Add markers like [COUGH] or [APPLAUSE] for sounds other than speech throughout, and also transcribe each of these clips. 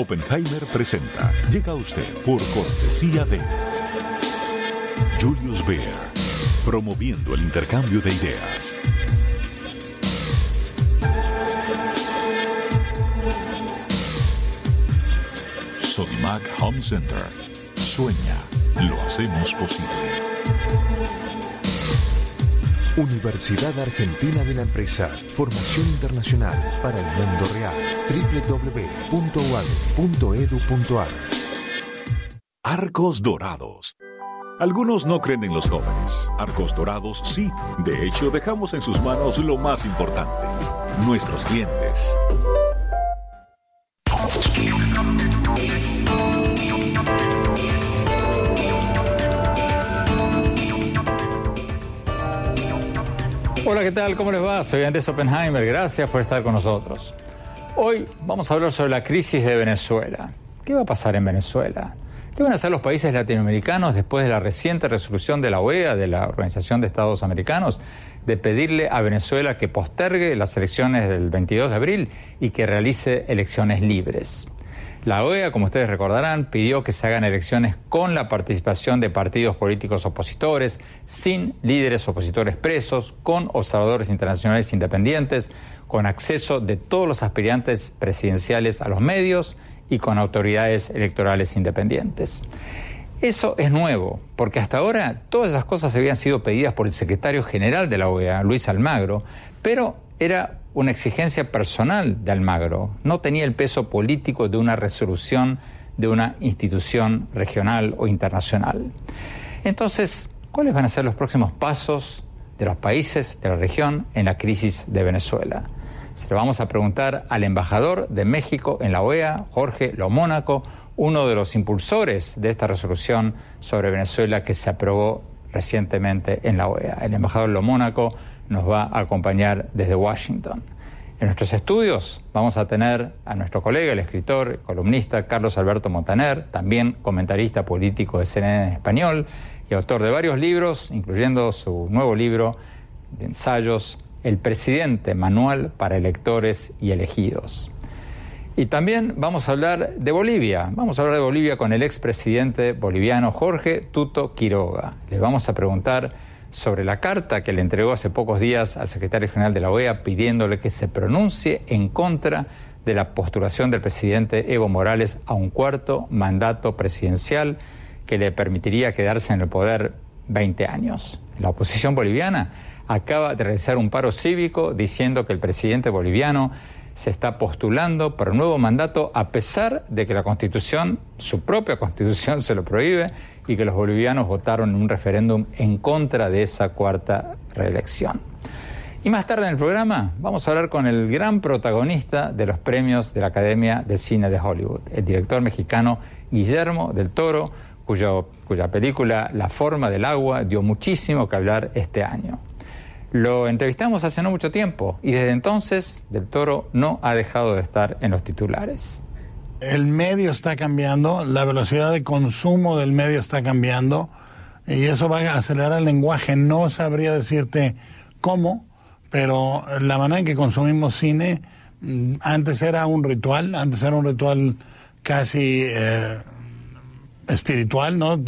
Oppenheimer presenta. Llega a usted por cortesía de Julius Baer, promoviendo el intercambio de ideas. Sodimac Home Center. Sueña, lo hacemos posible. Universidad Argentina de la Empresa. Formación internacional para el mundo real. www.uad.edu.ar Arcos Dorados. Algunos no creen en los jóvenes. Arcos Dorados sí. De hecho, dejamos en sus manos lo más importante, nuestros clientes. Hola, ¿qué tal? ¿Cómo les va? Soy Andrés Oppenheimer. Gracias por estar con nosotros. Hoy vamos a hablar sobre la crisis de Venezuela. ¿Qué va a pasar en Venezuela? ¿Qué van a hacer los países latinoamericanos después de la reciente resolución de la OEA, de la Organización de Estados Americanos, de pedirle a Venezuela que postergue las elecciones del 22 de abril y que realice elecciones libres? La OEA, como ustedes recordarán, pidió que se hagan elecciones con la participación de partidos políticos opositores, sin líderes opositores presos, con observadores internacionales independientes, con acceso de todos los aspirantes presidenciales a los medios y con autoridades electorales independientes. Eso es nuevo, porque hasta ahora todas esas cosas habían sido pedidas por el secretario general de la OEA, Luis Almagro, pero era una exigencia personal de Almagro, no tenía el peso político de una resolución de una institución regional o internacional. Entonces, ¿cuáles van a ser los próximos pasos de los países de la región en la crisis de Venezuela? Se lo vamos a preguntar al embajador de México en la OEA, Jorge Lomónaco, uno de los impulsores de esta resolución sobre Venezuela que se aprobó recientemente en la OEA. El embajador Lomónaco nos va a acompañar desde Washington. En nuestros estudios vamos a tener a nuestro colega, el escritor, columnista Carlos Alberto Montaner, también comentarista político de CNN en español y autor de varios libros, incluyendo su nuevo libro de ensayos, El presidente, manual para electores y elegidos. Y también vamos a hablar de Bolivia. Vamos a hablar de Bolivia con el expresidente boliviano Jorge Tuto Quiroga. Le vamos a preguntar sobre la carta que le entregó hace pocos días al secretario general de la OEA pidiéndole que se pronuncie en contra de la postulación del presidente Evo Morales a un cuarto mandato presidencial que le permitiría quedarse en el poder 20 años. La oposición boliviana acaba de realizar un paro cívico diciendo que el presidente boliviano se está postulando para un nuevo mandato a pesar de que la constitución, su propia constitución, se lo prohíbe y que los bolivianos votaron en un referéndum en contra de esa cuarta reelección. Y más tarde en el programa vamos a hablar con el gran protagonista de los premios de la Academia de Cine de Hollywood, el director mexicano Guillermo del Toro, cuya película La forma del agua dio muchísimo que hablar este año. Lo entrevistamos hace no mucho tiempo y desde entonces Del Toro no ha dejado de estar en los titulares el medio está cambiando, la velocidad de consumo del medio está cambiando y eso va a acelerar el lenguaje. No sabría decirte cómo, pero la manera en que consumimos cine mm, antes era un ritual, antes era un ritual casi eh, espiritual, ¿no?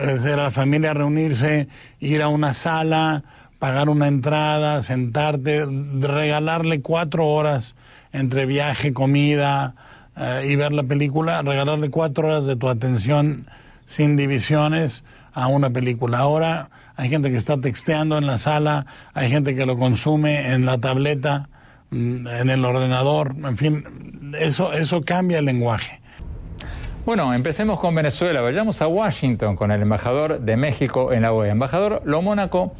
Era la familia reunirse, ir a una sala, pagar una entrada, sentarte, regalarle cuatro horas entre viaje, comida, eh, y ver la película, regalarle cuatro horas de tu atención sin divisiones a una película. Ahora hay gente que está texteando en la sala, hay gente que lo consume en la tableta, mm, en el ordenador, en fin, eso, eso cambia el lenguaje. Bueno, empecemos con Venezuela. Vayamos a Washington con el embajador de México en la OEA. Embajador Lo Mónaco,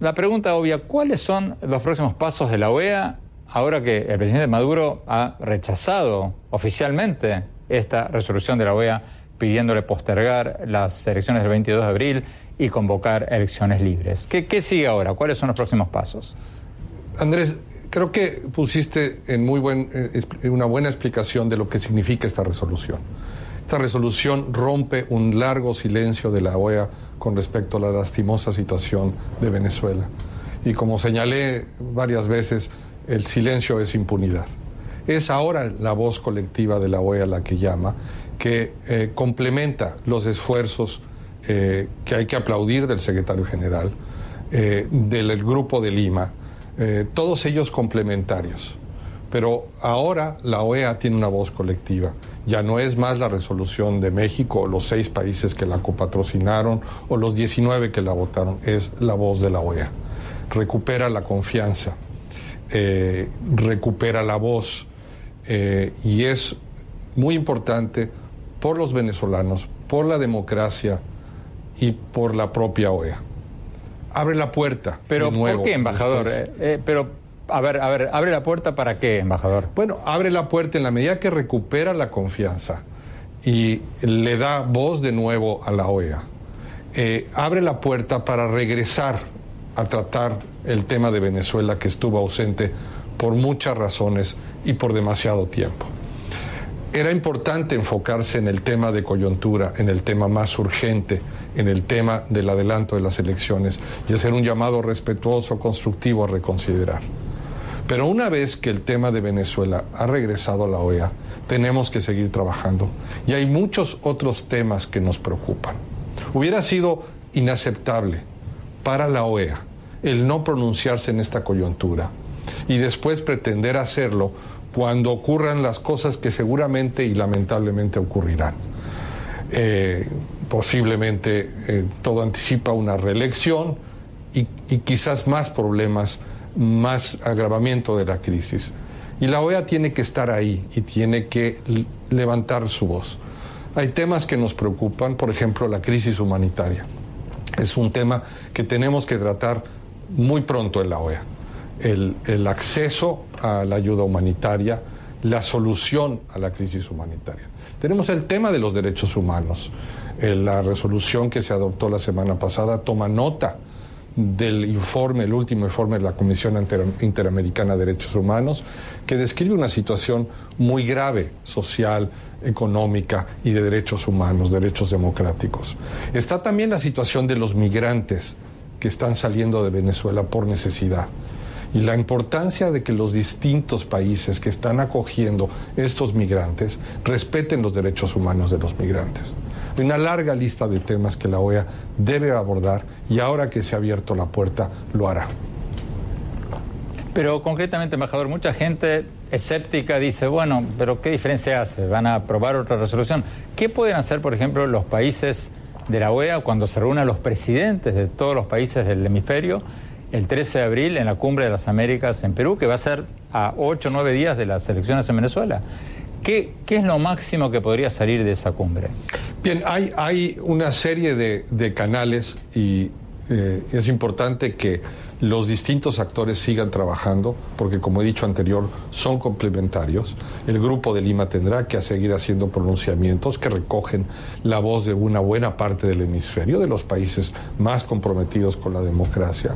la pregunta obvia, ¿cuáles son los próximos pasos de la OEA ahora que el presidente Maduro ha rechazado oficialmente esta resolución de la OEA pidiéndole postergar las elecciones del 22 de abril y convocar elecciones libres. ¿Qué, sigue ahora? ¿Cuáles son los próximos pasos? Andrés, creo que pusiste en muy buen, eh, una buena explicación de lo que significa esta resolución. Esta resolución rompe un largo silencio de la OEA con respecto a la lastimosa situación de Venezuela. Y como señalé varias veces, el silencio es impunidad. Es ahora la voz colectiva de la OEA la que llama, que eh, complementa los esfuerzos eh, que hay que aplaudir del secretario general, eh, del grupo de Lima, todos ellos complementarios. Pero ahora la OEA tiene una voz colectiva. Ya no es más la resolución de México, los seis países que la copatrocinaron o los 19 que la votaron, es la voz de la OEA. Recupera la confianza, recupera la voz y es muy importante por los venezolanos, por la democracia y por la propia OEA. Abre la puerta. Pero ¿por qué, embajador? Eh, eh, pero a ver, a ver, abre la puerta para qué, embajador? Bueno, abre la puerta en la medida que recupera la confianza y le da voz de nuevo a la OEA. Eh, abre la puerta para regresar a tratar el tema de Venezuela que estuvo ausente por muchas razones y por demasiado tiempo era importante enfocarse en el tema de coyuntura, en el tema más urgente, en el tema del adelanto de las elecciones y hacer un llamado respetuoso, constructivo a reconsiderar. Pero una vez que el tema de Venezuela ha regresado a la OEA, tenemos que seguir trabajando. Y hay muchos otros temas que nos preocupan. Hubiera sido inaceptable para la OEA el no pronunciarse en esta coyuntura y después pretender hacerlo cuando ocurran las cosas que seguramente y lamentablemente ocurrirán. Eh, posiblemente eh, todo anticipa una reelección y, quizás más problemas, más agravamiento de la crisis. Y la OEA tiene que estar ahí y tiene que levantar su voz. Hay temas que nos preocupan, por ejemplo, la crisis humanitaria. Es un tema que tenemos que tratar muy pronto en la OEA el, acceso a la ayuda humanitaria, la solución a la crisis humanitaria. Tenemos el tema de los derechos humanos. la resolución que se adoptó la semana pasada toma nota del informe, el último informe de la Comisión Interamericana de Derechos Humanos, que describe una situación muy grave social, económica y de derechos humanos, derechos democráticos. Está también la situación de los migrantes que están saliendo de Venezuela por necesidad y la importancia de que los distintos países que están acogiendo estos migrantes respeten los derechos humanos de los migrantes. Una larga lista de temas que la OEA debe abordar y ahora que se ha abierto la puerta lo hará. Pero concretamente, embajador, mucha gente escéptica dice, bueno, pero ¿qué diferencia hace? ¿Van a aprobar otra resolución? ¿Qué pueden hacer, por ejemplo, los países de la OEA cuando se reúnan los presidentes de todos los países del hemisferio el 13 de abril en la Cumbre de las Américas en Perú, que va a ser a 8 o 9 días de las elecciones en Venezuela. ¿Qué, ¿Qué, es lo máximo que podría salir de esa cumbre? Bien, hay, una serie de, de canales y eh, es importante que los distintos actores sigan trabajando, porque como he dicho anterior, son complementarios. El Grupo de Lima tendrá que seguir haciendo pronunciamientos que recogen la voz de una buena parte del hemisferio, de los países más comprometidos con la democracia.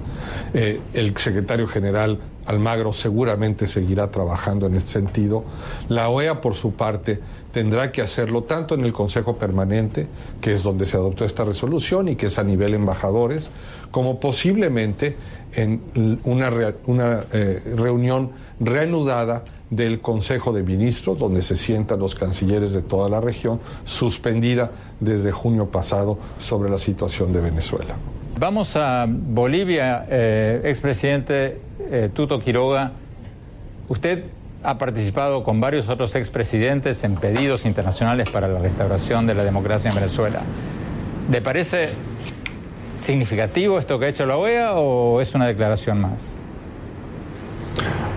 Eh, el secretario general Almagro seguramente seguirá trabajando en este sentido. La OEA, por su parte, tendrá que hacerlo tanto en el Consejo Permanente, que es donde se adoptó esta resolución y que es a nivel embajadores, como posiblemente en una, eh, reunión reanudada del Consejo de Ministros, donde se sientan los cancilleres de toda la región, suspendida desde junio pasado sobre la situación de Venezuela. Vamos a Bolivia, eh, expresidente eh, Tuto Quiroga. Usted ha participado con varios otros expresidentes en pedidos internacionales para la restauración de la democracia en Venezuela. ¿Le parece significativo esto que ha hecho la OEA o es una declaración más?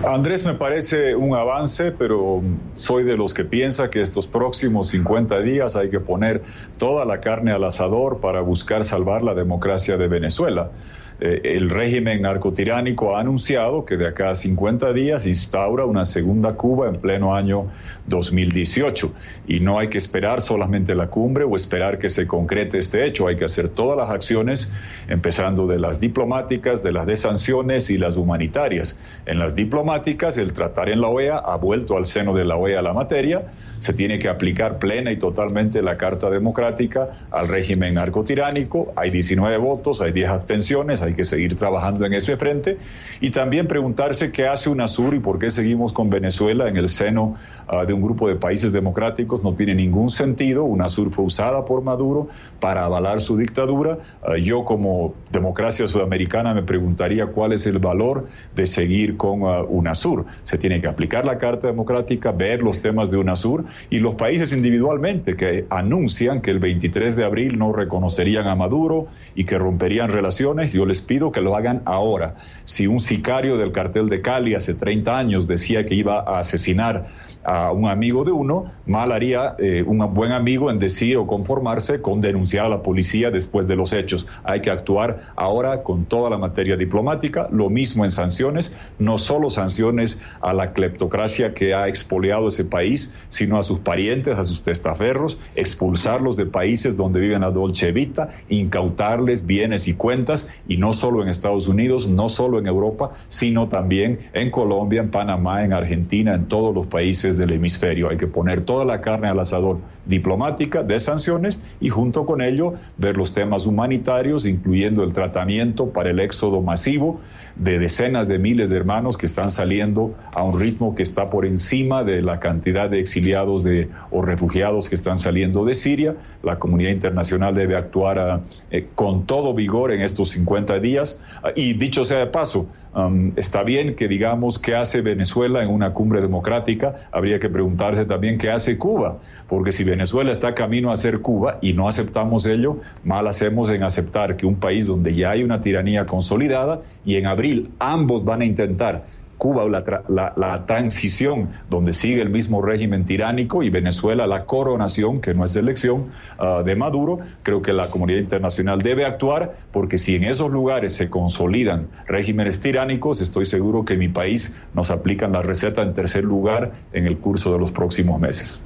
Andrés, me parece un avance, pero soy de los que piensa que estos próximos 50 días hay que poner toda la carne al asador para buscar salvar la democracia de Venezuela. Eh, el régimen narcotiránico ha anunciado que de acá a 50 días instaura una segunda Cuba en pleno año 2018. Y no hay que esperar solamente la cumbre o esperar que se concrete este hecho. Hay que hacer todas las acciones, empezando de las diplomáticas, de las de sanciones y las humanitarias. En las diplomáticas, el tratar en la OEA ha vuelto al seno de la OEA la materia. Se tiene que aplicar plena y totalmente la Carta Democrática al régimen narcotiránico. Hay 19 votos, hay 10 abstenciones hay que seguir trabajando en ese frente y también preguntarse qué hace UNASUR y por qué seguimos con Venezuela en el seno ah, de un grupo de países democráticos. No tiene ningún sentido. UNASUR fue usada por Maduro para avalar su dictadura. Ah, yo como democracia sudamericana me preguntaría cuál es el valor de seguir con uh, UNASUR. Se tiene que aplicar la Carta Democrática, ver los temas de UNASUR y los países individualmente que anuncian que el 23 de abril no reconocerían a Maduro y que romperían relaciones, yo les pido que lo hagan ahora. Si un sicario del cartel de Cali hace 30 años decía que iba a asesinar a un amigo de uno, mal haría eh, un buen amigo en decir o conformarse con denunciar a la policía después de los hechos. Hay que actuar ahora con toda la materia diplomática, lo mismo en sanciones, no solo sanciones a la cleptocracia que ha expoliado ese país, sino a sus parientes, a sus testaferros, expulsarlos de países donde viven la Dolce Vita, incautarles bienes y cuentas, y no solo en Estados Unidos, no solo en Europa, sino también en Colombia, en Panamá, en Argentina, en todos los países del hemisferio. Hay que poner toda la carne al asador diplomática de sanciones y junto con ello ver los temas humanitarios, incluyendo el tratamiento para el éxodo masivo de decenas de miles de hermanos que están saliendo a un ritmo que está por encima de la cantidad de exiliados o refugiados que están saliendo de Siria. La comunidad internacional debe actuar eh, con todo vigor en estos 50 días. Y dicho sea de paso, um, está bien que digamos qué hace Venezuela en una cumbre democrática, habría que preguntarse también qué hace Cuba, porque si Venezuela está camino a ser Cuba y no aceptamos ello, mal hacemos en aceptar que un país donde ya hay una tiranía consolidada y en abril ambos van a intentar Cuba la, la, transición donde sigue el mismo régimen tiránico y Venezuela la coronación, que no es elección, ah, de Maduro, creo que la comunidad internacional debe actuar porque si en esos lugares se consolidan regímenes tiránicos, estoy seguro que mi país nos aplican la receta en tercer lugar en el curso de los próximos meses.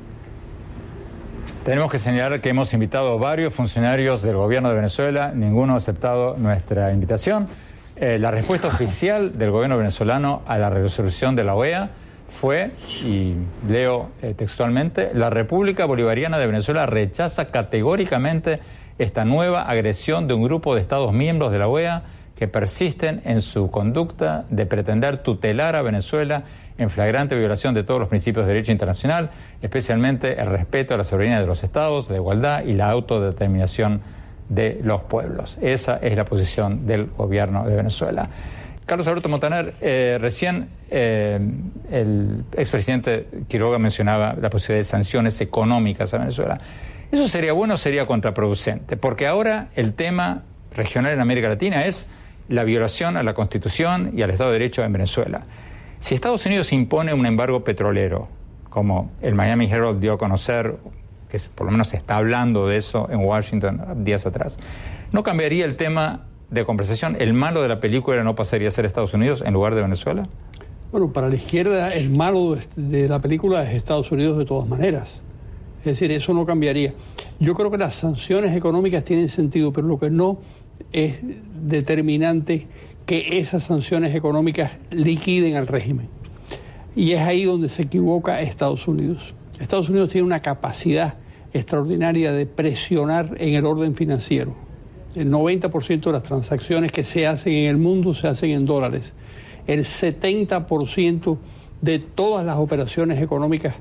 Tenemos que señalar que hemos invitado varios funcionarios del gobierno de Venezuela, ninguno ha aceptado nuestra invitación. Eh, la respuesta oficial del gobierno venezolano a la resolución de la OEA fue, y leo eh, textualmente, la República Bolivariana de Venezuela rechaza categóricamente esta nueva agresión de un grupo de Estados miembros de la OEA que persisten en su conducta de pretender tutelar a Venezuela en flagrante violación de todos los principios de derecho internacional, especialmente el respeto a la soberanía de los estados, la igualdad y la autodeterminación de los pueblos. Esa es la posición del gobierno de Venezuela. Carlos Alberto Montaner, eh, recién eh, el expresidente Quiroga mencionaba la posibilidad de sanciones económicas a Venezuela. ¿Eso sería bueno o sería contraproducente? Porque ahora el tema regional en América Latina es la violación a la Constitución y al Estado de Derecho en Venezuela. Si Estados Unidos impone un embargo petrolero, como el Miami Herald dio a conocer, que por lo menos se está hablando de eso en Washington días atrás, ¿no cambiaría el tema de conversación? ¿El malo de la película no pasaría a ser Estados Unidos en lugar de Venezuela? Bueno, para la izquierda el malo de la película es Estados Unidos de todas maneras. Es decir, eso no cambiaría. Yo creo que las sanciones económicas tienen sentido, pero lo que no es determinante que esas sanciones económicas liquiden al régimen. Y es ahí donde se equivoca Estados Unidos. Estados Unidos tiene una capacidad extraordinaria de presionar en el orden financiero. El 90% de las transacciones que se hacen en el mundo se hacen en dólares. El 70% de todas las operaciones económicas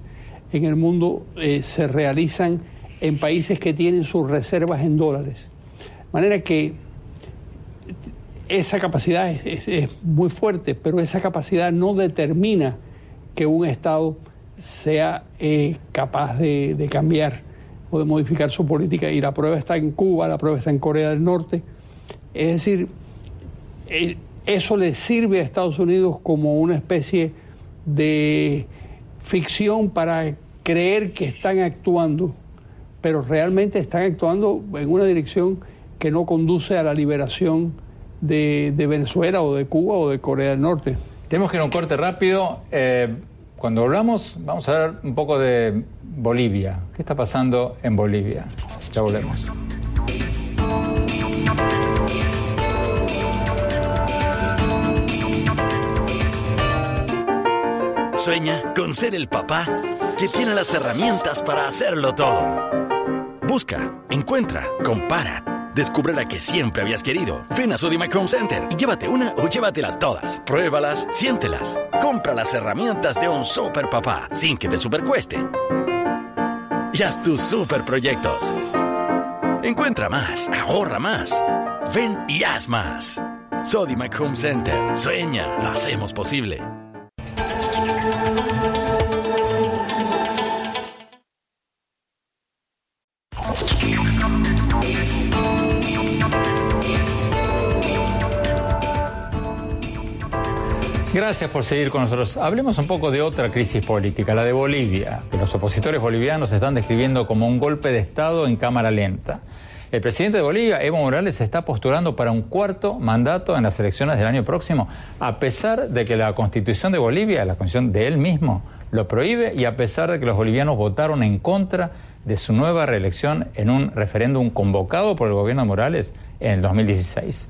en el mundo eh, se realizan en países que tienen sus reservas en dólares. De manera que esa capacidad es, muy fuerte, pero esa capacidad no determina que un Estado sea eh, capaz de, cambiar o de modificar su política. Y la prueba está en Cuba, la prueba está en Corea del Norte. Es decir, eh, eso le sirve a Estados Unidos como una especie de ficción para creer que están actuando, pero realmente están actuando en una dirección que no conduce a la liberación de, Venezuela o de Cuba o de Corea del Norte. Tenemos que ir a un corte rápido. Eh, cuando hablamos, vamos a ver un poco de Bolivia. ¿Qué está pasando en Bolivia? Ya volvemos. Sueña con ser el papá que tiene las herramientas para hacerlo todo. Busca, encuentra, compara Descubre la que siempre habías querido. Ven a Sodimac Home Center y llévate una o llévatelas todas. Pruébalas, siéntelas. Compra las herramientas de un super papá sin que te supercueste. Y haz tus super proyectos. Encuentra más, ahorra más. Ven y haz más. Sodimac Home Center. Sueña, lo hacemos posible. Gracias por seguir con nosotros. Hablemos un poco de otra crisis política, la de Bolivia, que los opositores bolivianos están describiendo como un golpe de Estado en cámara lenta. El presidente de Bolivia, Evo Morales, se está postulando para un cuarto mandato en las elecciones del año próximo, a pesar de que la constitución de Bolivia, la constitución de él mismo, lo prohíbe y a pesar de que los bolivianos votaron en contra de su nueva reelección en un referéndum convocado por el gobierno de Morales en el 2016.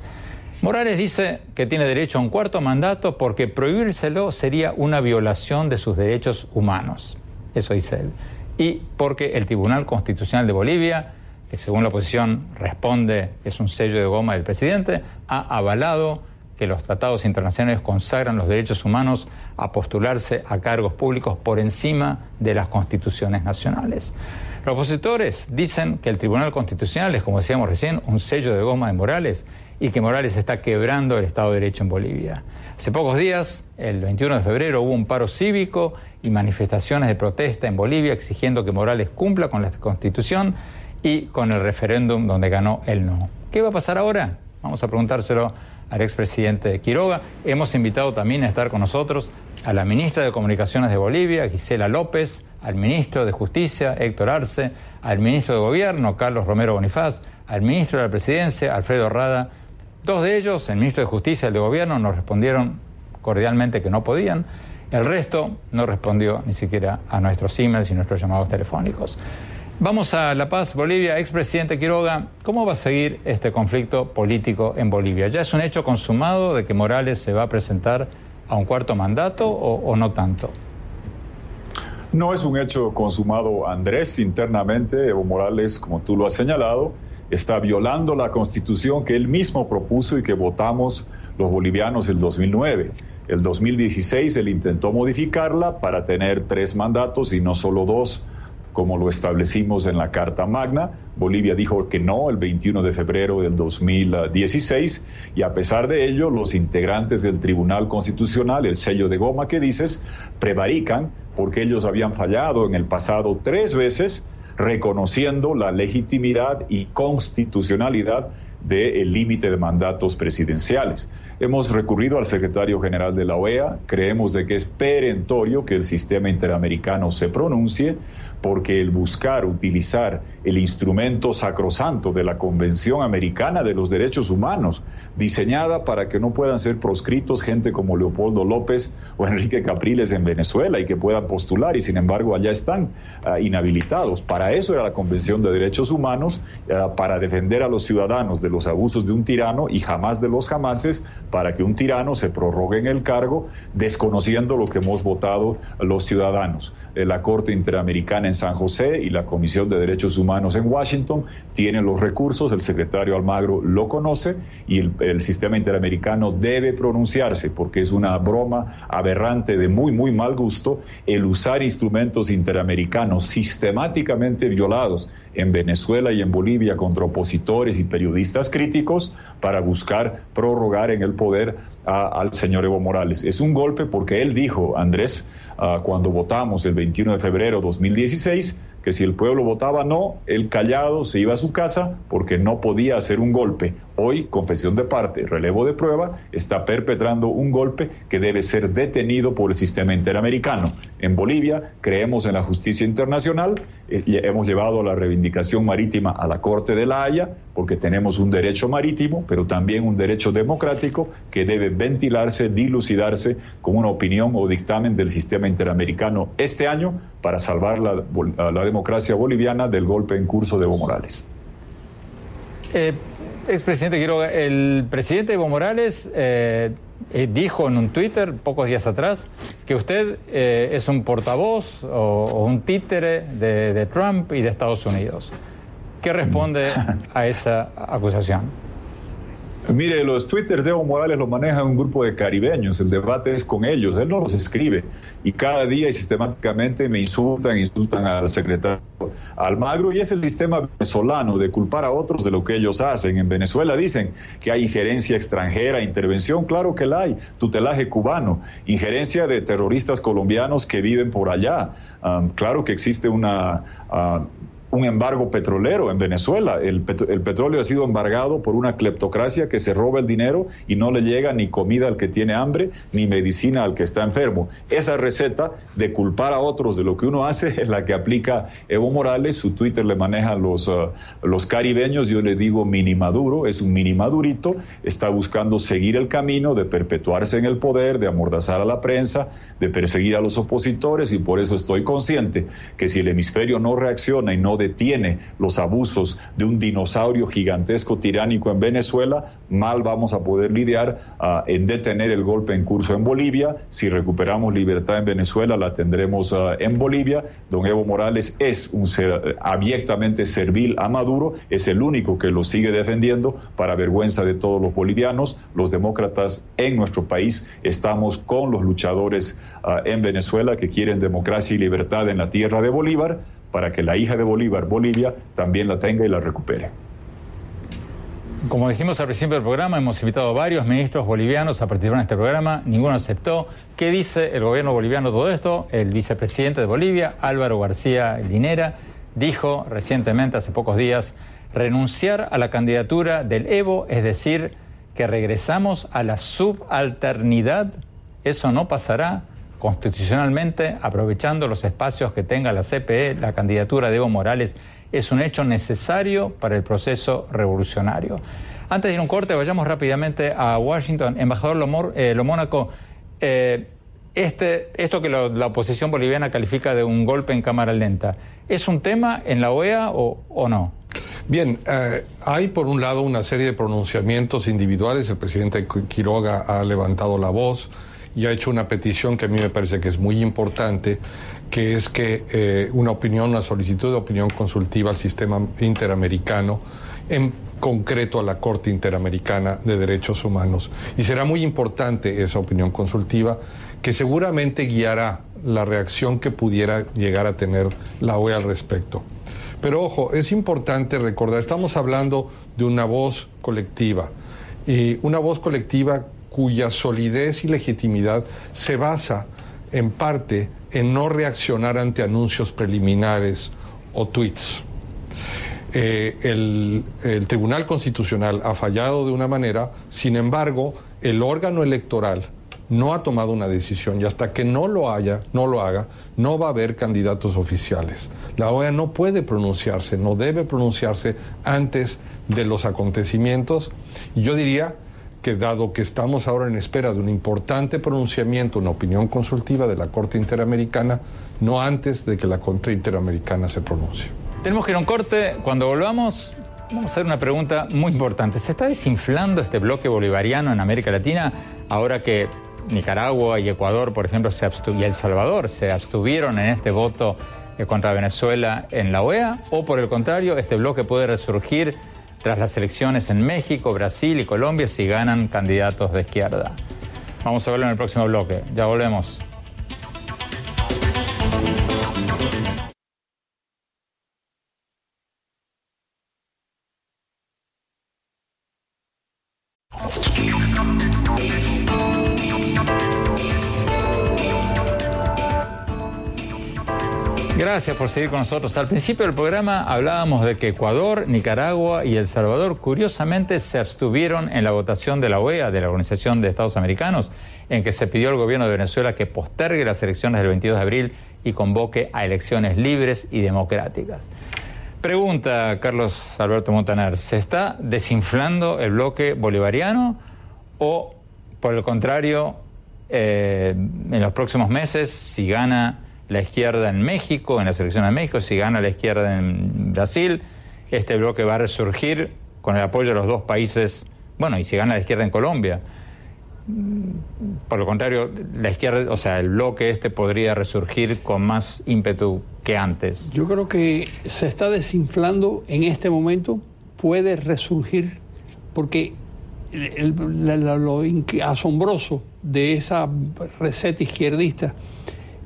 Morales dice que tiene derecho a un cuarto mandato porque prohibírselo sería una violación de sus derechos humanos. Eso dice él. Y porque el Tribunal Constitucional de Bolivia, que según la oposición responde es un sello de goma del presidente, ha avalado que los tratados internacionales consagran los derechos humanos a postularse a cargos públicos por encima de las constituciones nacionales. Los opositores dicen que el Tribunal Constitucional es, como decíamos recién, un sello de goma de Morales y que Morales está quebrando el Estado de Derecho en Bolivia. Hace pocos días, el 21 de febrero, hubo un paro cívico y manifestaciones de protesta en Bolivia exigiendo que Morales cumpla con la Constitución y con el referéndum donde ganó el no. ¿Qué va a pasar ahora? Vamos a preguntárselo al expresidente Quiroga. Hemos invitado también a estar con nosotros a la ministra de Comunicaciones de Bolivia, Gisela López, al ministro de Justicia, Héctor Arce, al ministro de Gobierno, Carlos Romero Bonifaz, al ministro de la Presidencia, Alfredo Rada, Dos de ellos, el ministro de Justicia y el de Gobierno, nos respondieron cordialmente que no podían. El resto no respondió ni siquiera a nuestros emails y nuestros llamados telefónicos. Vamos a La Paz, Bolivia. Expresidente Quiroga, ¿cómo va a seguir este conflicto político en Bolivia? ¿Ya es un hecho consumado de que Morales se va a presentar a un cuarto mandato o, o no tanto? No es un hecho consumado, Andrés, internamente. Evo Morales, como tú lo has señalado, está violando la constitución que él mismo propuso y que votamos los bolivianos el 2009. El 2016 él intentó modificarla para tener tres mandatos y no solo dos, como lo establecimos en la Carta Magna. Bolivia dijo que no el 21 de febrero del 2016 y a pesar de ello los integrantes del Tribunal Constitucional, el sello de goma que dices, prevarican porque ellos habían fallado en el pasado tres veces reconociendo la legitimidad y constitucionalidad del límite de mandatos presidenciales. Hemos recurrido al secretario general de la OEA, creemos de que es perentorio que el sistema interamericano se pronuncie, porque el buscar utilizar el instrumento sacrosanto de la Convención Americana de los Derechos Humanos, diseñada para que no puedan ser proscritos gente como Leopoldo López o Enrique Capriles en Venezuela y que puedan postular y sin embargo allá están uh, inhabilitados. Para eso era la Convención de Derechos Humanos, uh, para defender a los ciudadanos de los abusos de un tirano y jamás de los jamases, para que un tirano se prorrogue en el cargo, desconociendo lo que hemos votado los ciudadanos. Eh, la Corte Interamericana en San José y la Comisión de Derechos Humanos en Washington tienen los recursos, el secretario Almagro lo conoce y el, sistema interamericano debe pronunciarse porque es una broma aberrante de muy, muy mal gusto el usar instrumentos interamericanos sistemáticamente violados en Venezuela y en Bolivia contra opositores y periodistas críticos para buscar prorrogar en el poder a, al señor Evo Morales. Es un golpe porque él dijo, Andrés, uh, cuando votamos el 21 de febrero de 2016, que si el pueblo votaba no, el callado se iba a su casa porque no podía hacer un golpe. Hoy, confesión de parte, relevo de prueba, está perpetrando un golpe que debe ser detenido por el sistema interamericano. En Bolivia creemos en la justicia internacional, eh, hemos llevado la reivindicación marítima a la Corte de la Haya porque tenemos un derecho marítimo, pero también un derecho democrático que debe ventilarse, dilucidarse con una opinión o dictamen del sistema interamericano este año para salvar la, la democracia boliviana del golpe en curso de Evo Morales. Eh, expresidente Quiroga, el presidente Evo Morales eh, eh, dijo en un Twitter pocos días atrás que usted eh, es un portavoz o, un títere de, de, Trump y de Estados Unidos. ¿Qué responde a esa acusación? Mire, los twitters de Evo Morales lo maneja un grupo de caribeños, el debate es con ellos, él no los escribe y cada día y sistemáticamente me insultan, insultan al secretario Almagro y es el sistema venezolano de culpar a otros de lo que ellos hacen. En Venezuela dicen que hay injerencia extranjera, intervención, claro que la hay, tutelaje cubano, injerencia de terroristas colombianos que viven por allá, ah, claro que existe una... Ah, un embargo petrolero en Venezuela. El, petróleo ha sido embargado por una cleptocracia que se roba el dinero y no le llega ni comida al que tiene hambre, ni medicina al que está enfermo. Esa receta de culpar a otros de lo que uno hace es la que aplica Evo Morales. Su Twitter le manejan los, uh, los caribeños. Yo le digo mini Maduro, es un mini Madurito. Está buscando seguir el camino de perpetuarse en el poder, de amordazar a la prensa, de perseguir a los opositores y por eso estoy consciente que si el hemisferio no reacciona y no detiene los abusos de un dinosaurio gigantesco tiránico en Venezuela, mal vamos a poder lidiar ah, en detener el golpe en curso en Bolivia. Si recuperamos libertad en Venezuela, la tendremos ah, en Bolivia. Don Evo Morales es un ser abiertamente servil a Maduro, es el único que lo sigue defendiendo para vergüenza de todos los bolivianos. Los demócratas en nuestro país estamos con los luchadores ah, en Venezuela que quieren democracia y libertad en la tierra de Bolívar para que la hija de Bolívar, Bolivia, también la tenga y la recupere. Como dijimos al principio del programa, hemos invitado a varios ministros bolivianos a participar en este programa, ninguno aceptó. ¿Qué dice el gobierno boliviano todo esto? El vicepresidente de Bolivia, Álvaro García Linera, dijo recientemente, hace pocos días, renunciar a la candidatura del Evo, es decir, que regresamos a la subalternidad. Eso no pasará constitucionalmente, aprovechando los espacios que tenga la CPE, la candidatura de Evo Morales es un hecho necesario para el proceso revolucionario. Antes de ir a un corte, vayamos rápidamente a Washington. Embajador Lomor, eh, Lomónaco, eh, este, esto que la oposición boliviana califica de un golpe en cámara lenta, ¿es un tema en la OEA o, no? Bien, eh, hay por un lado una serie de pronunciamientos individuales. El presidente Quiroga ha levantado la voz y ha hecho una petición que a mí me parece que es muy importante, que es que eh, una opinión, una solicitud de opinión consultiva al sistema interamericano, en concreto a la Corte Interamericana de Derechos Humanos. Y será muy importante esa opinión consultiva que seguramente guiará la reacción que pudiera llegar a tener la OEA al respecto. Pero ojo, es importante recordar, estamos hablando de una voz colectiva, y una voz colectiva cuya solidez y legitimidad se basa en parte en no reaccionar ante anuncios preliminares o tweets. Eh, el, Tribunal Constitucional ha fallado de una manera, sin embargo, el órgano electoral no ha tomado una decisión y hasta que no lo haya, no lo haga, no va a haber candidatos oficiales. La OEA no puede pronunciarse, no debe pronunciarse antes de los acontecimientos. Y yo diría dado que estamos ahora en espera de un importante pronunciamiento, una opinión consultiva de la Corte Interamericana, no antes de que la Corte Interamericana se pronuncie. Tenemos que ir a un corte. Cuando volvamos, vamos a hacer una pregunta muy importante. ¿Se está desinflando este bloque bolivariano en América Latina ahora que Nicaragua y Ecuador, por ejemplo, se y El Salvador se abstuvieron en este voto eh, contra Venezuela en la OEA? ¿O por el contrario, este bloque puede resurgir tras las elecciones en México, Brasil y Colombia si ganan candidatos de izquierda. Vamos a verlo en el próximo bloque. Ya volvemos. Gracias por seguir con nosotros. Al principio del programa hablábamos de que Ecuador, Nicaragua y El Salvador curiosamente se abstuvieron en la votación de la OEA, de la Organización de Estados Americanos, en que se pidió al gobierno de Venezuela que postergue las elecciones del 22 de abril y convoque a elecciones libres y democráticas. Pregunta Carlos Alberto Montaner, ¿se está desinflando el bloque bolivariano o, por el contrario, eh, en los próximos meses, si gana la izquierda en México, en la selección de México, si gana la izquierda en Brasil, este bloque va a resurgir con el apoyo de los dos países, bueno, y si gana la izquierda en Colombia. por lo contrario, la izquierda, o sea, el bloque este podría resurgir con más ímpetu que antes. Yo creo que se está desinflando en este momento, puede resurgir, porque lo asombroso de esa receta izquierdista,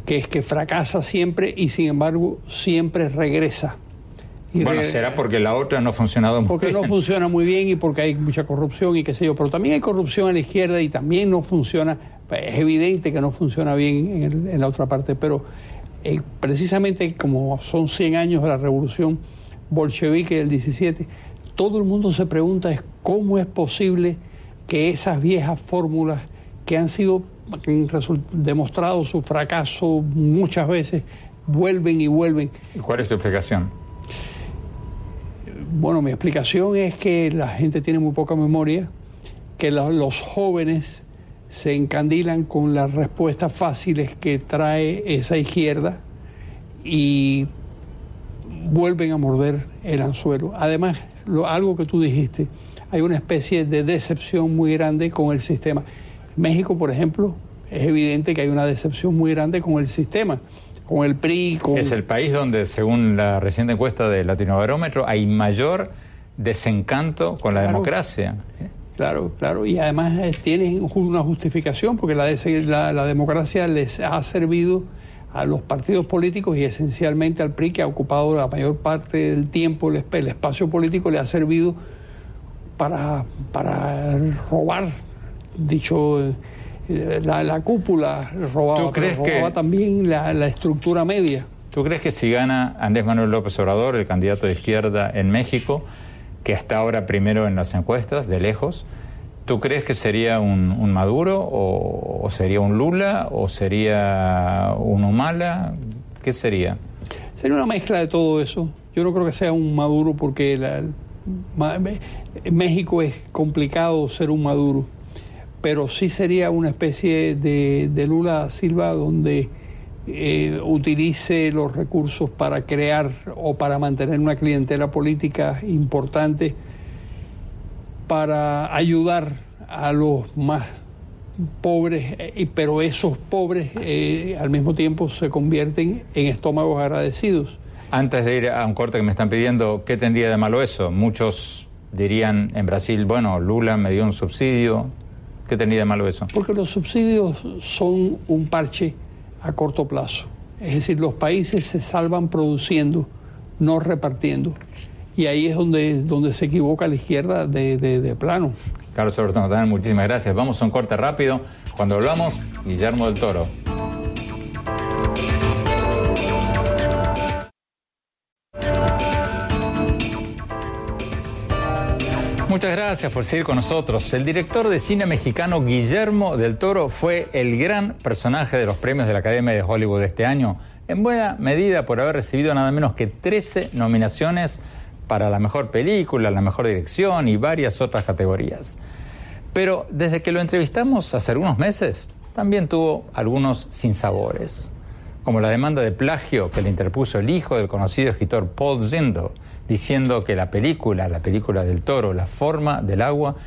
que es que fracasa siempre y sin embargo siempre regresa. bueno, será porque la otra no ha funcionado muy porque bien. Porque no funciona muy bien y porque hay mucha corrupción y qué sé yo, pero también hay corrupción en la izquierda y también no funciona, es evidente que no funciona bien en, la otra parte, pero eh, precisamente como son 100 años de la revolución bolchevique del 17, todo el mundo se pregunta es cómo es posible que esas viejas fórmulas que han sido han demostrado su fracaso muchas veces vuelven y vuelven. ¿Cuál es tu explicación? Bueno, mi explicación es que la gente tiene muy poca memoria, que los jóvenes se encandilan con las respuestas fáciles que trae esa izquierda y vuelven a morder el anzuelo. Además, algo que tú dijiste, hay una especie de decepción muy grande con el sistema. México, por ejemplo, es evidente que hay una decepción muy grande con el sistema, con el PRI. Con... Es el país donde, según la reciente encuesta de Latinobarómetro, hay mayor desencanto con la democracia. Claro, claro, y además eh, tiene una justificación porque la, la, la democracia les ha servido a los partidos políticos y esencialmente al PRI, que ha ocupado la mayor parte del tiempo, el, el espacio político, le ha servido para, para robar, dicho eh, la, cúpula, robaba, robaba también la, la estructura media. ¿Tú crees que si gana Andrés Manuel López Obrador, el candidato de izquierda en México, que está ahora primero en las encuestas, de lejos, ¿Tú crees que sería un, Maduro o, sería un Lula o sería un Humala? ¿Qué sería? Sería una mezcla de todo eso. Yo no creo que sea un Maduro porque en México es complicado ser un Maduro, pero sí sería una especie de, Lula Silva donde eh, utilice los recursos para crear o para mantener una clientela política importante para ayudar a los más pobres, eh, pero esos pobres eh, al mismo tiempo se convierten en estómagos agradecidos. Antes de ir a un corte que me están pidiendo, ¿qué tendría de malo eso? Muchos dirían en Brasil, bueno, Lula me dio un subsidio. ¿Qué tendría de malo eso? Porque los subsidios son un parche a corto plazo. Es decir, los países se salvan produciendo, no repartiendo. Y ahí es donde, donde se equivoca la izquierda de, de, plano. Carlos Alberto Montaner, muchísimas gracias. Vamos a un corte rápido. Cuando hablamos, Guillermo del Toro. Gracias por seguir con nosotros. El director de cine mexicano Guillermo del Toro fue el gran personaje de los premios de la Academia de Hollywood de este año, en buena medida por haber recibido nada menos que 13 nominaciones para la mejor película, la mejor dirección y varias otras categorías. Pero desde que lo entrevistamos hace algunos meses, también tuvo algunos sinsabores, como la demanda de plagio que le interpuso el hijo del conocido escritor Paul Zindel, diciendo que la película, la película del toro, La forma del agua,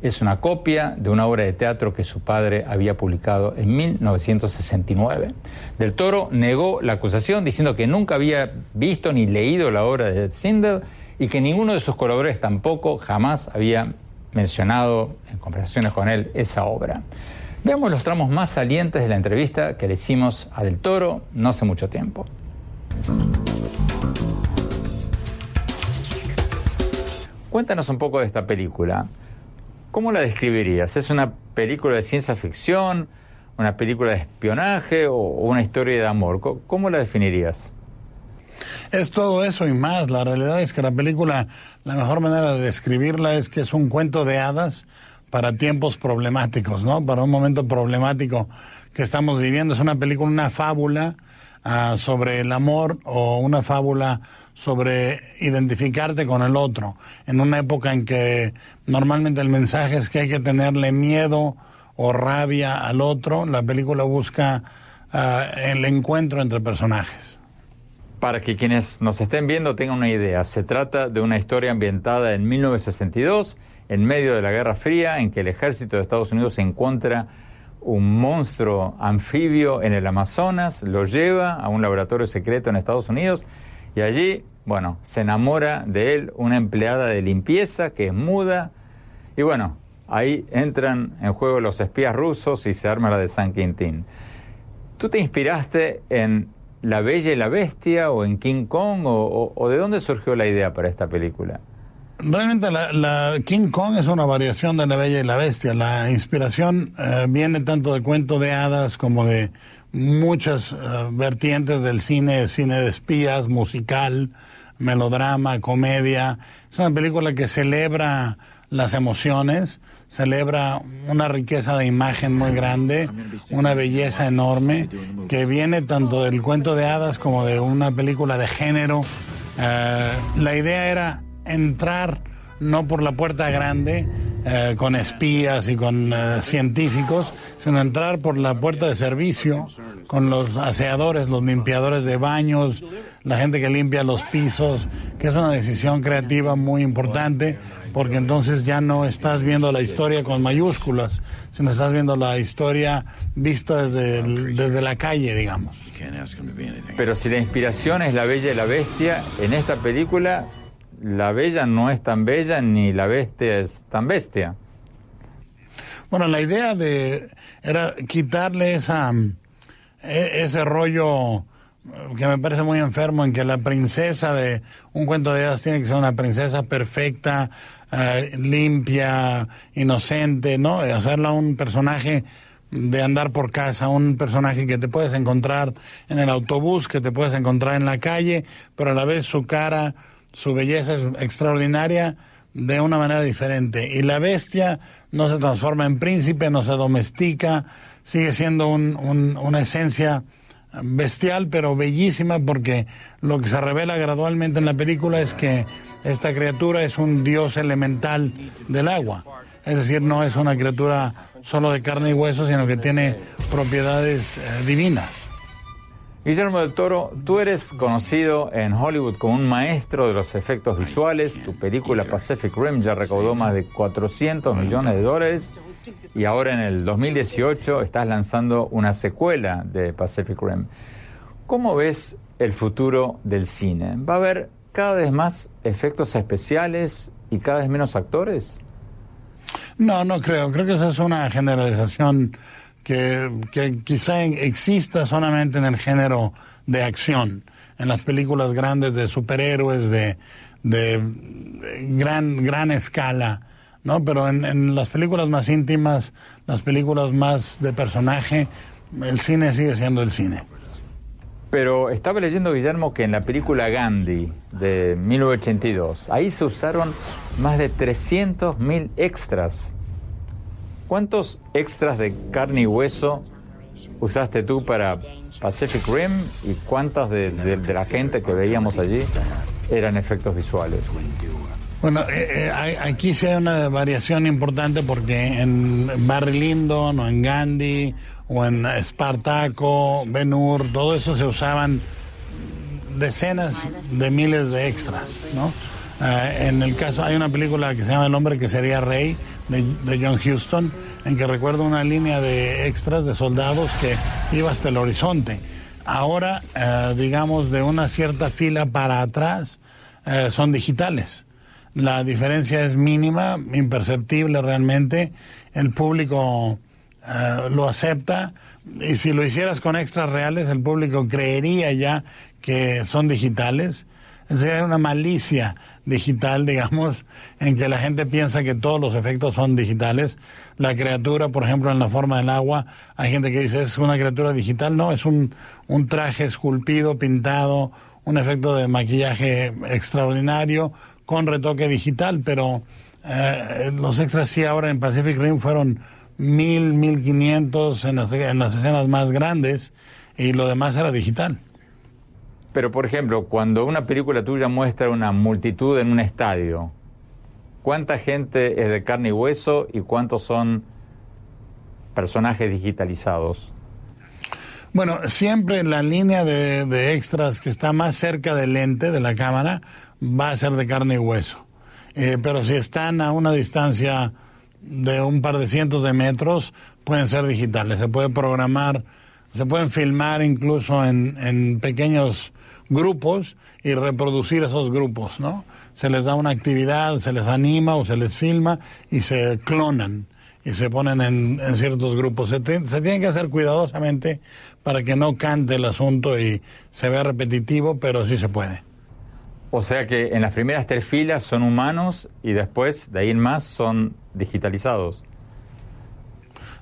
es una copia de una obra de teatro que su padre había publicado en 1969. Del Toro negó la acusación diciendo que nunca había visto ni leído la obra de Zindel y que ninguno de sus colaboradores tampoco jamás había mencionado en conversaciones con él esa obra. Veamos los tramos más salientes de la entrevista que le hicimos a Del Toro no hace mucho tiempo. Cuéntanos un poco de esta película. ¿Cómo la describirías? ¿Es una película de ciencia ficción, una película de espionaje o una historia de amor? ¿Cómo la definirías? Es todo eso y más. La realidad es que la película, la mejor manera de describirla es que es un cuento de hadas para tiempos problemáticos, ¿no? Para un momento problemático que estamos viviendo. Es una película, una fábula ah, sobre el amor o una fábula sobre identificarte con el otro. En una época en que normalmente el mensaje es que hay que tenerle miedo o rabia al otro, la película busca ah, el encuentro entre personajes. Para que quienes nos estén viendo tengan una idea, se trata de una historia ambientada en 1962 en medio de la Guerra Fría, en que el ejército de Estados Unidos encuentra un monstruo anfibio en el Amazonas, lo lleva a un laboratorio secreto en Estados Unidos y allí, bueno, se enamora de él una empleada de limpieza que es muda y bueno, ahí entran en juego los espías rusos y se arma la de San Quintín. ¿Tú te inspiraste en La Bella y la Bestia o en King Kong o, de dónde surgió la idea para esta película? Realmente la, King Kong es una variación de La Bella y la Bestia. La inspiración eh, viene tanto de cuento de hadas como de muchas eh, vertientes del cine, cine de espías, musical, melodrama, comedia. Es una película que celebra las emociones, celebra una riqueza de imagen muy grande, una belleza enorme, que viene tanto del cuento de hadas como de una película de género. Eh, la idea era entrar no por la puerta grande eh, con espías y con eh, científicos, sino entrar por la puerta de servicio con los aseadores, los limpiadores de baños, la gente que limpia los pisos, que es una decisión creativa muy importante porque entonces ya no estás viendo la historia con mayúsculas, sino estás viendo la historia vista desde, desde la calle, digamos. Pero si la inspiración es la bella y la bestia, en esta película la bella no es tan bella ni la bestia es tan bestia. Bueno, la idea de era quitarle esa e, ese rollo que me parece muy enfermo en que la princesa de un cuento de hadas tiene que ser una princesa perfecta, eh, limpia, inocente, ¿no? Hacerla un personaje de andar por casa, un personaje que te puedes encontrar en el autobús, que te puedes encontrar en la calle, pero a la vez su cara, su belleza es extraordinaria de una manera diferente. Y la bestia no se transforma en príncipe, no se domestica, sigue siendo una esencia bestial, pero bellísima, porque lo que se revela gradualmente en la película es que esta criatura es un dios elemental del agua. Es decir, no es una criatura solo de carne y hueso, sino que tiene propiedades eh, divinas. Guillermo del Toro, tú eres conocido en Hollywood como un maestro de los efectos visuales. Tu película Pacific Rim ya recaudó más de 400 millones de dólares y ahora en el 2018 estás lanzando una secuela de Pacific Rim. ¿Cómo ves el futuro del cine? ¿Va a haber cada vez más efectos especiales y cada vez menos actores? No, no creo. Creo que esa es una generalización que, quizá exista solamente en el género de acción, en las películas grandes de superhéroes de, de gran, gran escala, ¿no? Pero en, en las películas más íntimas, las películas más de personaje, el cine sigue siendo el cine. Pero estaba leyendo, Guillermo, que en la película Gandhi de 1982, ahí se usaron más de 300.000 extras ¿Cuántos extras de carne y hueso usaste tú para Pacific Rim y cuántas de, la gente que veíamos allí eran efectos visuales? Bueno, eh, eh, aquí sí hay una variación importante porque en Barry Lyndon o en Gandhi o en Spartaco, Ben Hur, todo eso se usaban decenas de miles de extras, ¿no? Eh, en el caso, hay una película que se llama El hombre que sería rey, de, John Huston, en que recuerdo una línea de extras de soldados que iba hasta el horizonte. Ahora, eh, digamos, de una cierta fila para atrás, eh, son digitales. La diferencia es mínima, imperceptible realmente. El público lo acepta. Y si lo hicieras con extras reales, el público creería ya que son digitales. Es decir, una malicia digital, digamos, en que la gente piensa que todos los efectos son digitales. La criatura, por ejemplo, en la forma del agua, hay gente que dice es una criatura digital. No, es un, un traje esculpido, pintado, un efecto de maquillaje extraordinario con retoque digital, pero eh, los extras sí ahora en Pacific Rim fueron mil, mil quinientos en las, en las escenas más grandes y lo demás era digital. Pero, por ejemplo, cuando una película tuya muestra una multitud en un estadio, ¿cuánta gente es de carne y hueso y cuántos son personajes digitalizados? Bueno, siempre la línea de, extras que está más cerca del lente de la cámara va a ser de carne y hueso. Eh, pero si están a una distancia de un par de cientos de metros, pueden ser digitales. Se puede programar, se pueden filmar incluso en, en pequeños grupos y reproducir esos grupos, ¿no? Se les da una actividad, se les anima o se les filma y se clonan y se ponen en, ciertos grupos. Se, se tienen que hacer cuidadosamente para que no cante el asunto y se vea repetitivo, pero sí se puede. O sea que en las primeras tres filas son humanos y después, de ahí en más, son digitalizados.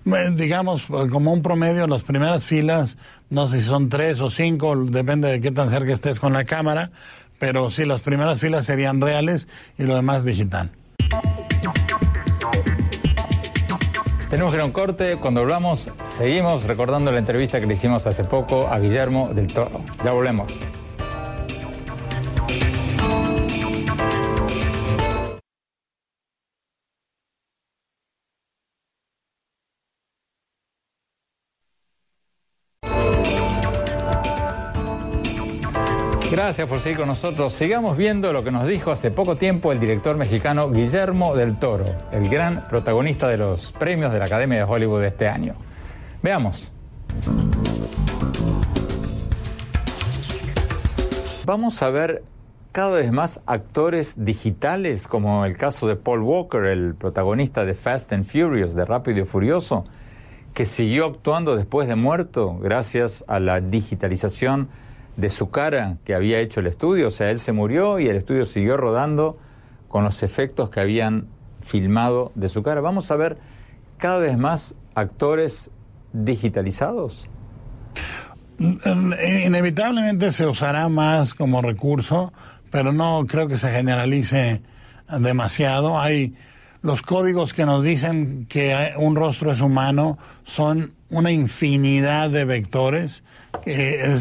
Digamos, como un promedio, las primeras filas, no sé si son tres o cinco, depende de qué tan cerca estés con la cámara, pero sí, las primeras filas serían reales y lo demás digital. Tenemos que ir a un corte. Cuando volvamos, seguimos recordando la entrevista que le hicimos hace poco a Guillermo del Toro. Ya volvemos. Gracias por seguir con nosotros. Sigamos viendo lo que nos dijo hace poco tiempo el director mexicano Guillermo del Toro, el gran protagonista de los premios de la Academia de Hollywood de este año. Veamos. Vamos a ver cada vez más actores digitales, como el caso de Paul Walker, el protagonista de Fast and Furious, de Rápido y Furioso, que siguió actuando después de muerto gracias a la digitalización de su cara que había hecho el estudio, o sea, él se murió y el estudio siguió rodando con los efectos que habían filmado de su cara. Vamos a ver cada vez más actores digitalizados. Inevitablemente se usará más como recurso, pero no creo que se generalice demasiado. Hay los códigos que nos dicen que un rostro es humano son una infinidad de vectores eh,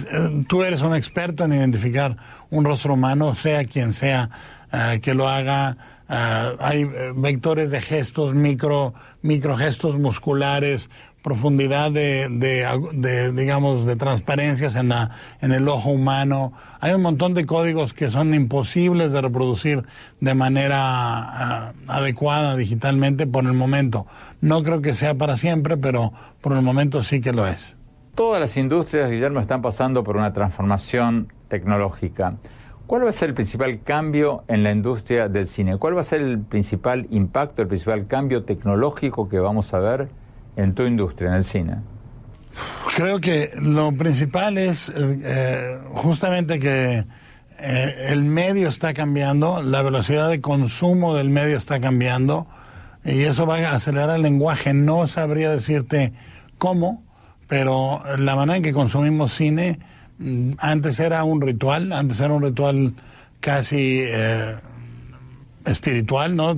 tú eres un experto en identificar un rostro humano, sea quien sea uh, que lo haga. Uh, hay eh, vectores de gestos, micro, micro gestos musculares, profundidad de, de, de, digamos, de transparencias en, la, en el ojo humano. Hay un montón de códigos que son imposibles de reproducir de manera adecuada digitalmente por el momento. No creo que sea para siempre, pero por el momento sí que lo es. Todas las industrias, Guillermo, están pasando por una transformación tecnológica. ¿Cuál va a ser el principal cambio en la industria del cine? ¿Cuál va a ser el principal impacto, el principal cambio tecnológico que vamos a ver en tu industria, en el cine? Creo que lo principal es eh, justamente que eh, el medio está cambiando, la velocidad de consumo del medio está cambiando y eso va a acelerar el lenguaje. No sabría decirte cómo, pero la manera en que consumimos cine mm, antes era un ritual, antes era un ritual casi eh, espiritual, ¿no?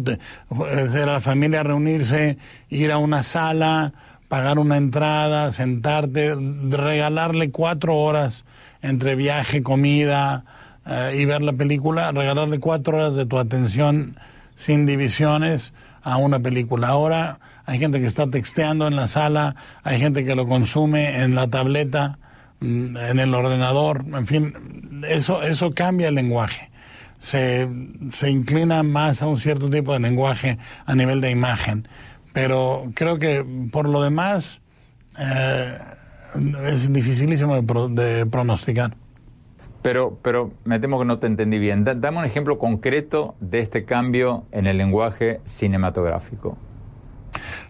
Era la familia reunirse, ir a una sala, pagar una entrada, sentarte, regalarle cuatro horas entre viaje, comida eh, y ver la película, regalarle cuatro horas de tu atención sin divisiones a una película. Ahora hay gente que está texteando en la sala, hay gente que lo consume en la tableta, mm, en el ordenador, en fin, eso, eso cambia el lenguaje. Se, se inclina más a un cierto tipo de lenguaje a nivel de imagen. Pero creo que por lo demás eh, es dificilísimo de, de pronosticar. Pero, pero me temo que no te entendí bien. dame un ejemplo concreto de este cambio en el lenguaje cinematográfico.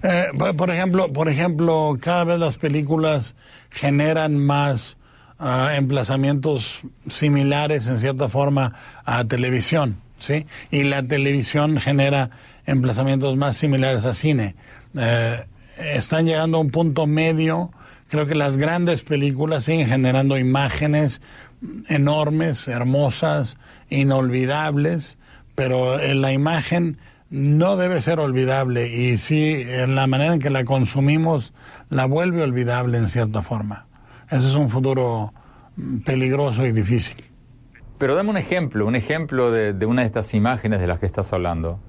Eh, por ejemplo, por ejemplo, cada vez las películas generan más uh, emplazamientos similares en cierta forma a televisión, ¿sí? Y la televisión genera emplazamientos más similares a cine. Eh, están llegando a un punto medio. Creo que las grandes películas siguen generando imágenes enormes, hermosas, inolvidables, pero en la imagen no debe ser olvidable y sí, en la manera en que la consumimos la vuelve olvidable en cierta forma. Ese es un futuro mm, peligroso y difícil. Pero dame un ejemplo, un ejemplo de, de una de estas imágenes de las que estás hablando.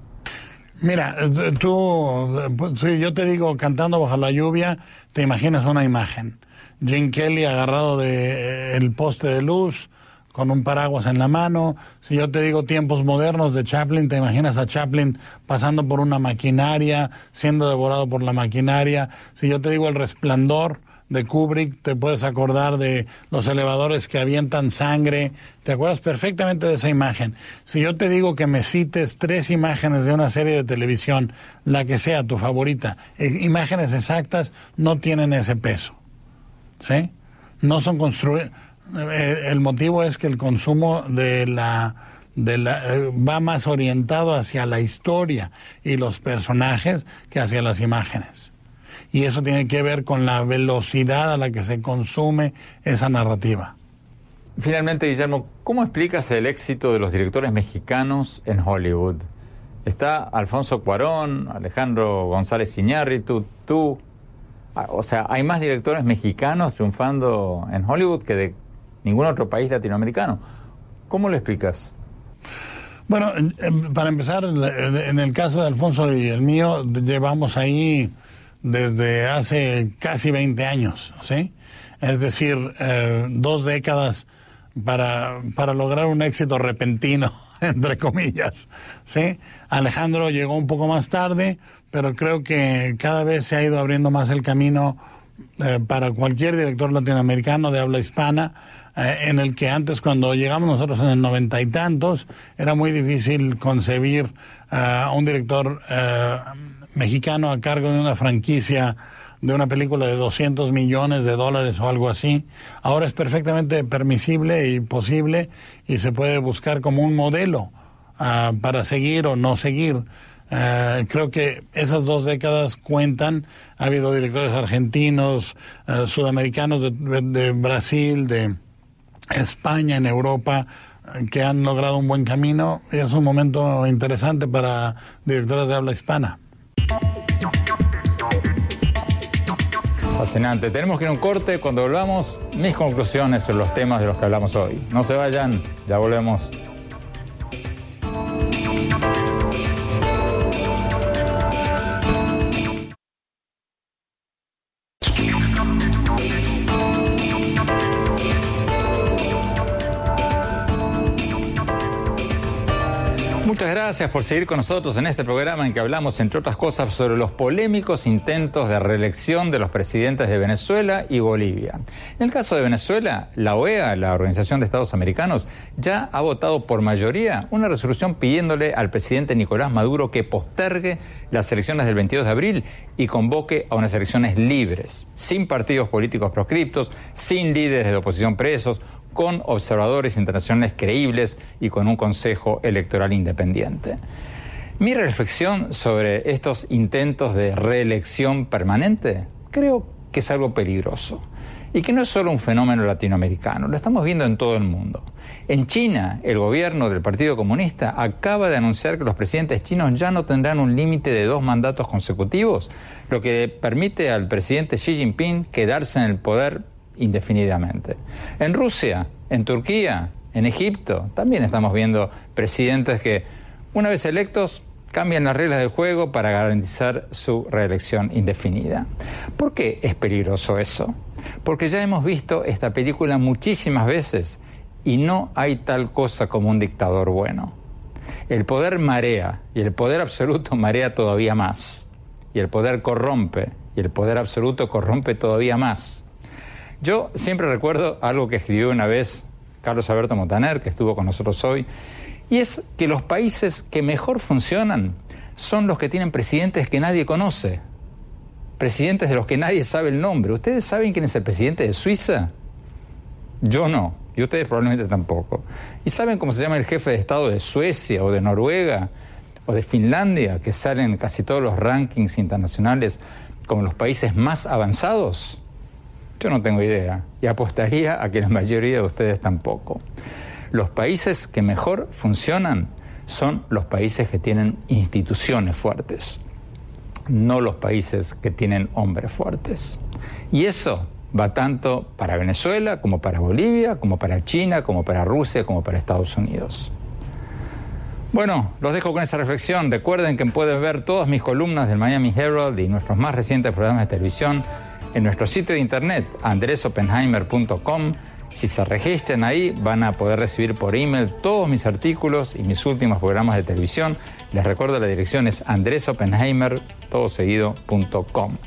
Mira, eh, tú, si yo te digo cantando bajo la lluvia, te imaginas una imagen. Jim Kelly agarrado del de, eh, el poste de luz, con un paraguas en la mano. Si yo te digo tiempos modernos de Chaplin, te imaginas a Chaplin pasando por una maquinaria, siendo devorado por la maquinaria. Si yo te digo el resplandor, de Kubrick, te puedes acordar de los elevadores que avientan sangre, te acuerdas perfectamente de esa imagen. Si yo te digo que me cites tres imágenes de una serie de televisión, la que sea tu favorita, eh, imágenes exactas no tienen ese peso. ¿Sí? No son construidas. Eh, el motivo es que el consumo de la de la, eh, va más orientado hacia la historia y los personajes que hacia las imágenes y eso tiene que ver con la velocidad a la que se consume esa narrativa. Finalmente, Guillermo, ¿cómo explicas el éxito de los directores mexicanos en Hollywood? Está Alfonso Cuarón, Alejandro González Iñárritu, tú. Ah, o sea, hay más directores mexicanos triunfando en Hollywood que de ningún otro país latinoamericano. ¿Cómo lo explicas? Bueno, para empezar, en el caso de Alfonso y el mío, llevamos ahí desde hace casi 20 años, ¿sí? Es decir, eh, dos décadas para, para lograr un éxito repentino, [LAUGHS] entre comillas, ¿sí? Alejandro llegó un poco más tarde, pero creo que cada vez se ha ido abriendo más el camino eh, para cualquier director latinoamericano de habla hispana, eh, en el que antes cuando llegamos nosotros en el noventa y tantos, era muy difícil concebir a un director mexicano a cargo de una franquicia de una película de 200 millones de dólares o algo así. Ahora es perfectamente permisible y posible y se puede buscar como un modelo ah, para seguir o no seguir. Ah, creo que esas dos décadas cuentan. Ha habido directores argentinos, sudamericanos de, Brasil, de España, en Europa, que han logrado un buen camino. Y es un momento interesante para directores de habla hispana. Fascinante. Tenemos que ir a un corte. Cuando volvamos, mis conclusiones sobre los temas de los que hablamos hoy. No se vayan, ya volvemos. Gracias por seguir con nosotros en este programa en que hablamos, entre otras cosas, sobre los polémicos intentos de reelección de los presidentes de Venezuela y Bolivia. En el caso de Venezuela, la OEA, la Organización de Estados Americanos, ya ha votado por mayoría una resolución pidiéndole al presidente Nicolás Maduro que postergue las elecciones del 22 de abril y convoque a unas elecciones libres, sin partidos políticos proscriptos, sin líderes de oposición presos, con observadores internacionales creíbles y con un Consejo Electoral independiente. Mi reflexión sobre estos intentos de reelección permanente creo que es algo peligroso y que no es solo un fenómeno latinoamericano, lo estamos viendo en todo el mundo. En China, el gobierno del Partido Comunista acaba de anunciar que los presidentes chinos ya no tendrán un límite de dos mandatos consecutivos, lo que permite al presidente Xi Jinping quedarse en el poder indefinidamente. En Rusia, en Turquía, en Egipto, también estamos viendo presidentes que, una vez electos, cambian las reglas del juego para garantizar su reelección indefinida. ¿Por qué es peligroso eso? Porque ya hemos visto esta película muchísimas veces y no hay tal cosa como un dictador bueno. El poder marea y el poder absoluto marea todavía más. Y el poder corrompe y el poder absoluto corrompe todavía más. Yo siempre recuerdo algo que escribió una vez Carlos Alberto Montaner, que estuvo con nosotros hoy, y es que los países que mejor funcionan son los que tienen presidentes que nadie conoce, presidentes de los que nadie sabe el nombre. ¿Ustedes saben quién es el presidente de Suiza? Yo no, y ustedes probablemente tampoco. ¿Y saben cómo se llama el jefe de Estado de Suecia o de Noruega o de Finlandia, que salen casi todos los rankings internacionales como los países más avanzados? Yo no tengo idea y apostaría a que la mayoría de ustedes tampoco. Los países que mejor funcionan son los países que tienen instituciones fuertes, no los países que tienen hombres fuertes. Y eso va tanto para Venezuela como para Bolivia, como para China, como para Rusia, como para Estados Unidos. Bueno, los dejo con esa reflexión. Recuerden que pueden ver todas mis columnas del Miami Herald y nuestros más recientes programas de televisión en nuestro sitio de internet andresopenheimer.com Si se registran ahí, van a poder recibir por email todos mis artículos y mis últimos programas de televisión. Les recuerdo la dirección es andresopenheimer.com.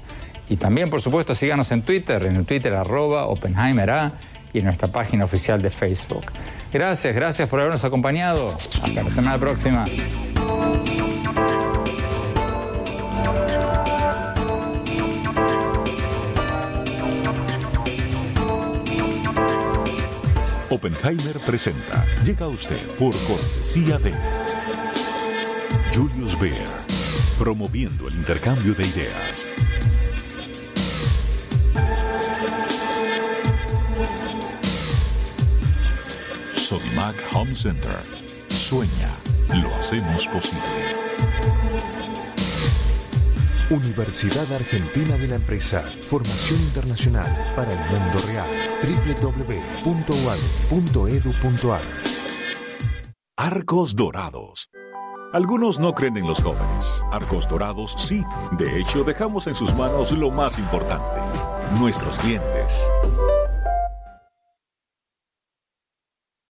Y también, por supuesto, síganos en Twitter, en el Twitter arroba OpenheimerA y en nuestra página oficial de Facebook. Gracias, gracias por habernos acompañado. Hasta la semana próxima. Oppenheimer presenta. Llega a usted por cortesía de Julius Baer, promoviendo el intercambio de ideas. Sodimac Home Center. Sueña, lo hacemos posible. Universidad Argentina de la Empresa. Formación internacional para el mundo real. www.uad.edu.ar Arcos Dorados. Algunos no creen en los jóvenes. Arcos Dorados sí. De hecho, dejamos en sus manos lo más importante, nuestros clientes.